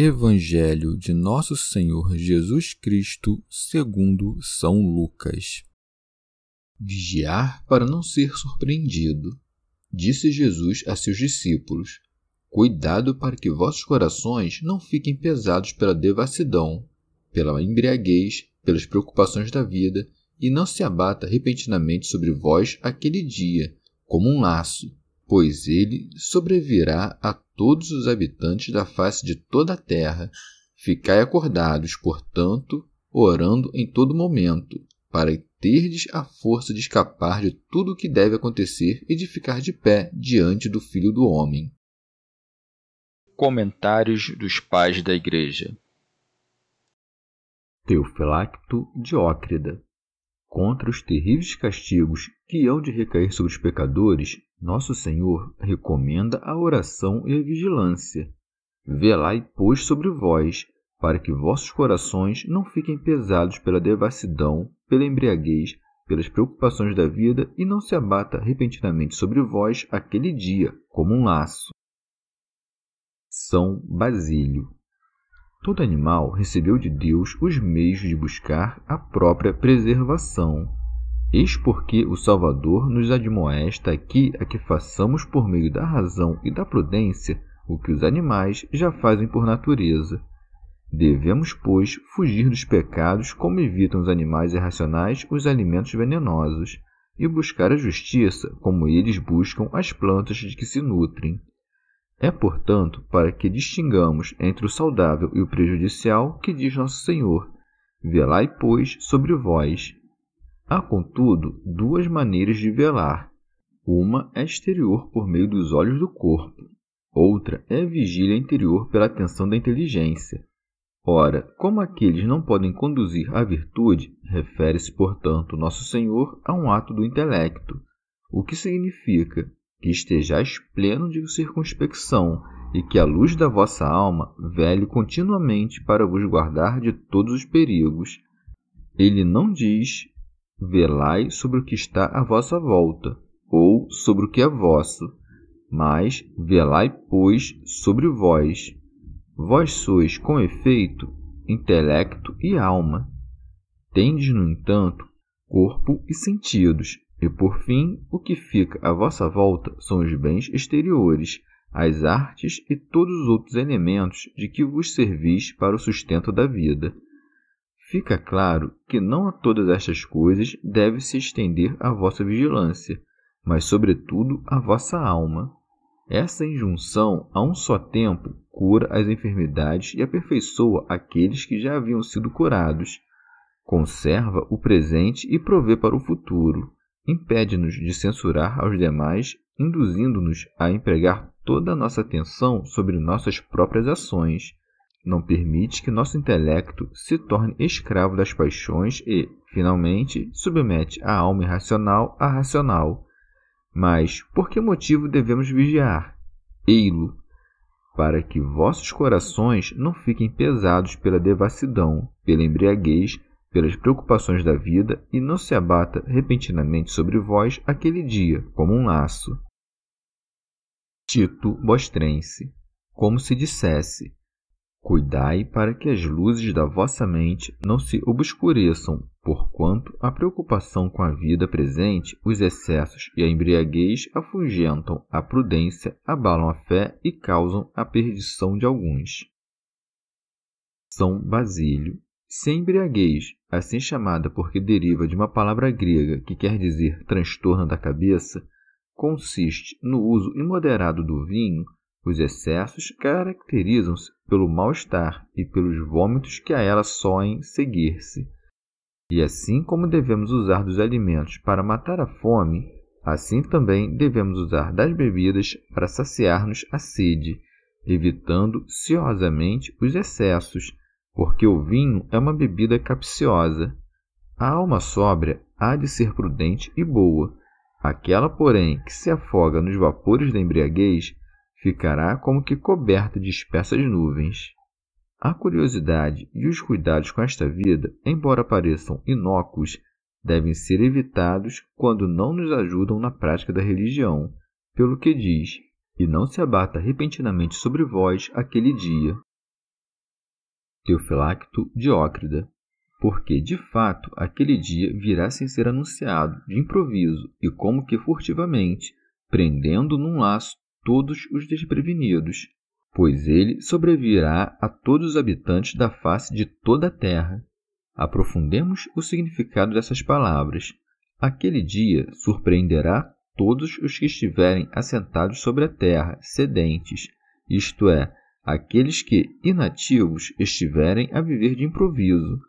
Evangelho de Nosso Senhor Jesus Cristo, segundo São Lucas. Vigiar para não ser surpreendido. Disse Jesus a seus discípulos: Cuidado para que vossos corações não fiquem pesados pela devassidão, pela embriaguez, pelas preocupações da vida, e não se abata repentinamente sobre vós aquele dia, como um laço, pois ele sobrevirá a todos os habitantes da face de toda a terra. Ficai acordados, portanto, orando em todo momento, para terdes a força de escapar de tudo o que deve acontecer e de ficar de pé diante do Filho do Homem. Comentários dos Pais da Igreja Teofilacto Diócrida Contra os terríveis castigos que hão de recair sobre os pecadores, nosso Senhor recomenda a oração e a vigilância. Velai, pois, sobre vós, para que vossos corações não fiquem pesados pela devassidão, pela embriaguez, pelas preocupações da vida e não se abata repentinamente sobre vós aquele dia, como um laço. São Basílio. Todo animal recebeu de Deus os meios de buscar a própria preservação. Eis porque o Salvador nos admoesta aqui a que façamos por meio da razão e da prudência o que os animais já fazem por natureza. Devemos, pois, fugir dos pecados como evitam os animais irracionais os alimentos venenosos, e buscar a justiça como eles buscam as plantas de que se nutrem. É, portanto, para que distingamos entre o saudável e o prejudicial que diz nosso Senhor: Velai, pois, sobre vós, Há, contudo, duas maneiras de velar. Uma é exterior por meio dos olhos do corpo, outra é vigília interior pela atenção da inteligência. Ora, como aqueles não podem conduzir à virtude, refere-se, portanto, Nosso Senhor a um ato do intelecto, o que significa que estejais pleno de circunspecção e que a luz da vossa alma vele continuamente para vos guardar de todos os perigos. Ele não diz velai sobre o que está à vossa volta, ou sobre o que é vosso, mas velai, pois, sobre vós. Vós sois, com efeito, intelecto e alma. Tendes, no entanto, corpo e sentidos, e por fim, o que fica à vossa volta são os bens exteriores, as artes e todos os outros elementos de que vos servis para o sustento da vida. Fica claro que não a todas estas coisas deve se estender a vossa vigilância, mas, sobretudo, a vossa alma. Essa injunção, a um só tempo, cura as enfermidades e aperfeiçoa aqueles que já haviam sido curados. Conserva o presente e provê para o futuro. Impede-nos de censurar aos demais, induzindo-nos a empregar toda a nossa atenção sobre nossas próprias ações não permite que nosso intelecto se torne escravo das paixões e, finalmente, submete a alma irracional à racional. Mas por que motivo devemos vigiar? Ei-lo, para que vossos corações não fiquem pesados pela devassidão, pela embriaguez, pelas preocupações da vida e não se abata repentinamente sobre vós aquele dia, como um laço. Tito Bostrense, como se dissesse: Cuidai para que as luzes da vossa mente não se obscureçam, porquanto a preocupação com a vida presente, os excessos e a embriaguez afugentam a prudência, abalam a fé e causam a perdição de alguns. São Basílio. Se a embriaguez, assim chamada porque deriva de uma palavra grega que quer dizer transtorno da cabeça, consiste no uso imoderado do vinho, os excessos caracterizam-se pelo mal-estar e pelos vômitos que a ela soem seguir-se. E assim como devemos usar dos alimentos para matar a fome, assim também devemos usar das bebidas para saciar-nos a sede, evitando ciosamente os excessos, porque o vinho é uma bebida capciosa. A alma sóbria há de ser prudente e boa. Aquela, porém, que se afoga nos vapores da embriaguez, ficará como que coberta de espessas nuvens. A curiosidade e os cuidados com esta vida, embora pareçam inócuos, devem ser evitados quando não nos ajudam na prática da religião, pelo que diz: E não se abata repentinamente sobre vós aquele dia. Teofilacto Diócrida. Porque, de fato, aquele dia virá sem ser anunciado, de improviso e como que furtivamente, prendendo num laço todos os desprevenidos, pois ele sobrevirá a todos os habitantes da face de toda a terra. Aprofundemos o significado dessas palavras. Aquele dia surpreenderá todos os que estiverem assentados sobre a terra, sedentes, isto é, aqueles que, inativos, estiverem a viver de improviso.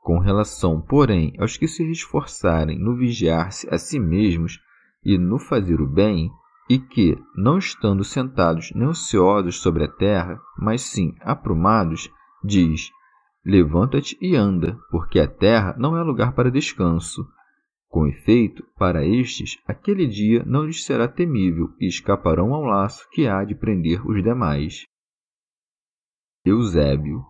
Com relação, porém, aos que se esforçarem no vigiar-se a si mesmos e no fazer o bem, e que, não estando sentados nem ociosos sobre a terra, mas sim aprumados, diz: Levanta-te e anda, porque a terra não é lugar para descanso. Com efeito, para estes, aquele dia não lhes será temível e escaparão ao laço que há de prender os demais. Eusébio.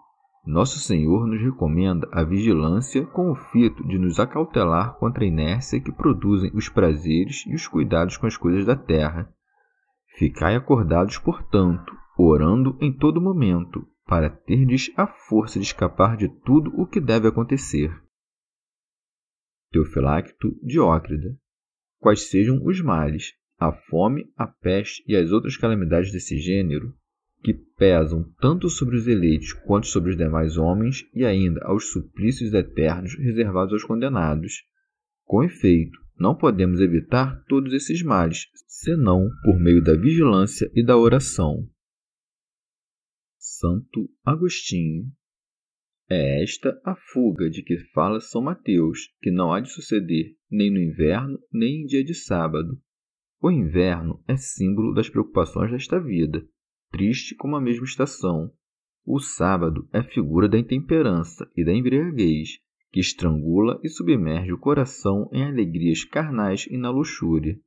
Nosso Senhor nos recomenda a vigilância com o fito de nos acautelar contra a inércia que produzem os prazeres e os cuidados com as coisas da terra. Ficai acordados, portanto, orando em todo momento, para terdes a força de escapar de tudo o que deve acontecer. Teofilacto Diócrida. Quais sejam os males, a fome, a peste e as outras calamidades desse gênero, que pesam tanto sobre os eleitos quanto sobre os demais homens e ainda aos suplícios eternos reservados aos condenados. Com efeito, não podemos evitar todos esses males, senão por meio da vigilância e da oração. Santo Agostinho. É esta a fuga de que fala São Mateus, que não há de suceder nem no inverno, nem em dia de sábado. O inverno é símbolo das preocupações desta vida, triste como a mesma estação. O sábado é figura da intemperança e da embriaguez, que estrangula e submerge o coração em alegrias carnais e na luxúria.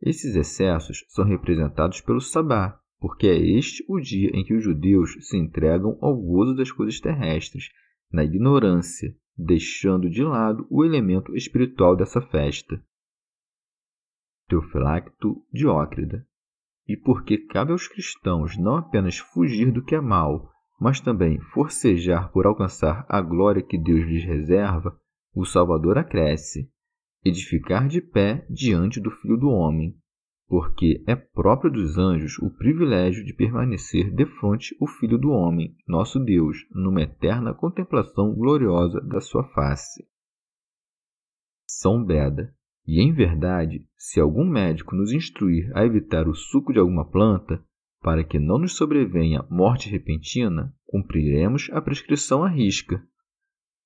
Esses excessos são representados pelo sabá, porque é este o dia em que os judeus se entregam ao gozo das coisas terrestres, na ignorância, deixando de lado o elemento espiritual dessa festa. Teofilacto Diócrida e porque cabe aos cristãos não apenas fugir do que é mal, mas também forcejar por alcançar a glória que Deus lhes reserva, o Salvador acresce: edificar de pé diante do Filho do Homem, porque é próprio dos anjos o privilégio de permanecer defronte o Filho do Homem, nosso Deus, numa eterna contemplação gloriosa da sua face. São Beda e em verdade, se algum médico nos instruir a evitar o suco de alguma planta, para que não nos sobrevenha morte repentina, cumpriremos a prescrição à risca.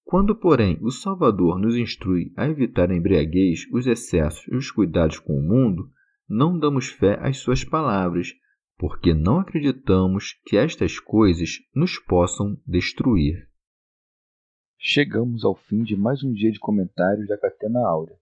Quando, porém, o Salvador nos instrui a evitar a embriaguez, os excessos e os cuidados com o mundo, não damos fé às suas palavras, porque não acreditamos que estas coisas nos possam destruir. Chegamos ao fim de mais um dia de comentários da Catena Áurea.